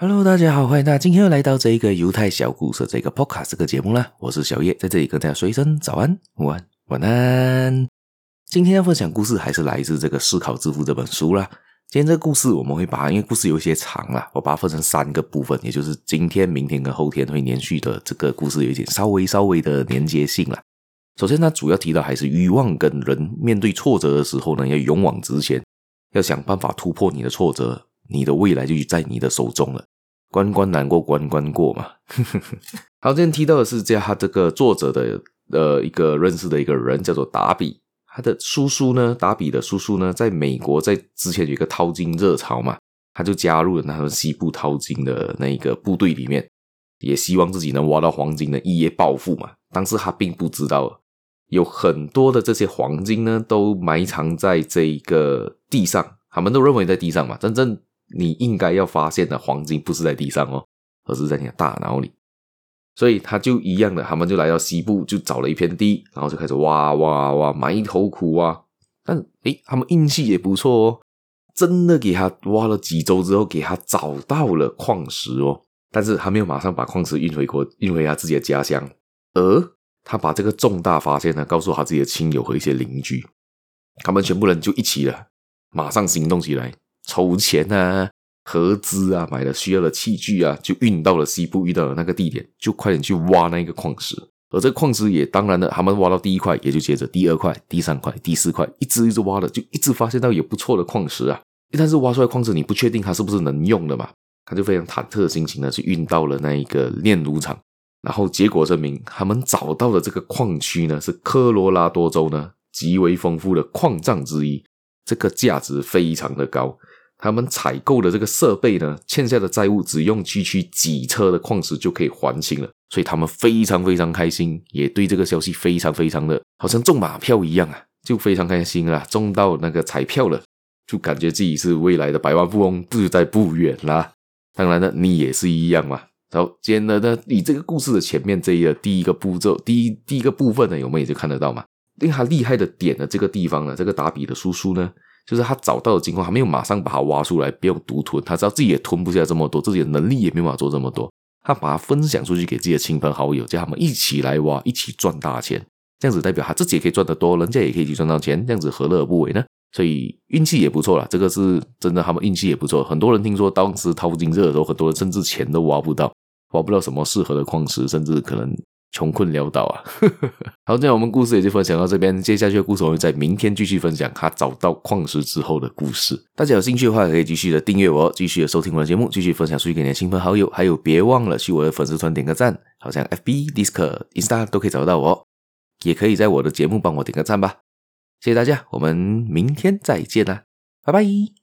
Hello，大家好，欢迎大家今天又来到这一个犹太小故事这个 Podcast 这个节目啦。我是小叶，在这里跟大家说一声早安、午安、晚安。今天要分享故事还是来自这个《思考致富》这本书啦。今天这个故事我们会把，因为故事有一些长啦，我把它分成三个部分，也就是今天、明天跟后天会连续的这个故事有一点稍微稍微的连接性啦。首先，它主要提到还是欲望跟人面对挫折的时候呢，要勇往直前，要想办法突破你的挫折，你的未来就在你的手中了。关关难过关关过嘛。好，今天提到的是这样，他这个作者的呃一个认识的一个人叫做达比。他的叔叔呢，达比的叔叔呢，在美国在之前有一个淘金热潮嘛，他就加入了他们西部淘金的那个部队里面，也希望自己能挖到黄金的一夜暴富嘛。但是他并不知道，有很多的这些黄金呢，都埋藏在这个地上，他们都认为在地上嘛。真正你应该要发现的黄金，不是在地上哦，而是在你的大脑里。所以他就一样的，他们就来到西部，就找了一片地，然后就开始挖挖挖，埋头苦挖。但诶，他们运气也不错哦，真的给他挖了几周之后，给他找到了矿石哦。但是他没有马上把矿石运回国，运回他自己的家乡，而他把这个重大发现呢，告诉他自己的亲友和一些邻居，他们全部人就一起了，马上行动起来，筹钱啊。合资啊，买了需要的器具啊，就运到了西部，遇到了那个地点，就快点去挖那个矿石。而这个矿石也当然了，他们挖到第一块，也就接着第二块、第三块、第四块，一直一直挖的，就一直发现到有不错的矿石啊。但是挖出来矿石，你不确定它是不是能用的嘛？他就非常忐忑的心情呢，去运到了那一个炼炉厂。然后结果证明，他们找到的这个矿区呢，是科罗拉多州呢极为丰富的矿藏之一，这个价值非常的高。他们采购的这个设备呢，欠下的债务只用区区几车的矿石就可以还清了，所以他们非常非常开心，也对这个消息非常非常的好像中马票一样啊，就非常开心啊，中到那个彩票了，就感觉自己是未来的百万富翁，就在不远啦。当然呢，你也是一样嘛。然后，接着呢，你这个故事的前面这一个第一个步骤，第一第一个部分呢，我们也就看得到嘛。令他厉害的点的这个地方呢，这个达比的叔叔呢。就是他找到的情况，还没有马上把它挖出来，不用独吞。他知道自己也吞不下这么多，自己的能力也没办法做这么多。他把它分享出去给自己的亲朋好友，叫他们一起来挖，一起赚大钱。这样子代表他自己也可以赚得多，人家也可以去赚到钱，这样子何乐而不为呢？所以运气也不错啦，这个是真的，他们运气也不错。很多人听说当时淘金热的时候，很多人甚至钱都挖不到，挖不到什么适合的矿石，甚至可能。穷困潦倒啊！好，这样我们故事也就分享到这边。接下去的故事我会在明天继续分享他找到矿石之后的故事。大家有兴趣的话，可以继续的订阅我，继续的收听我的节目，继续分享出去给你的亲朋好友。还有，别忘了去我的粉丝团点个赞，好像 FB、Discord、Insta 都可以找到我。也可以在我的节目帮我点个赞吧。谢谢大家，我们明天再见啦，拜拜。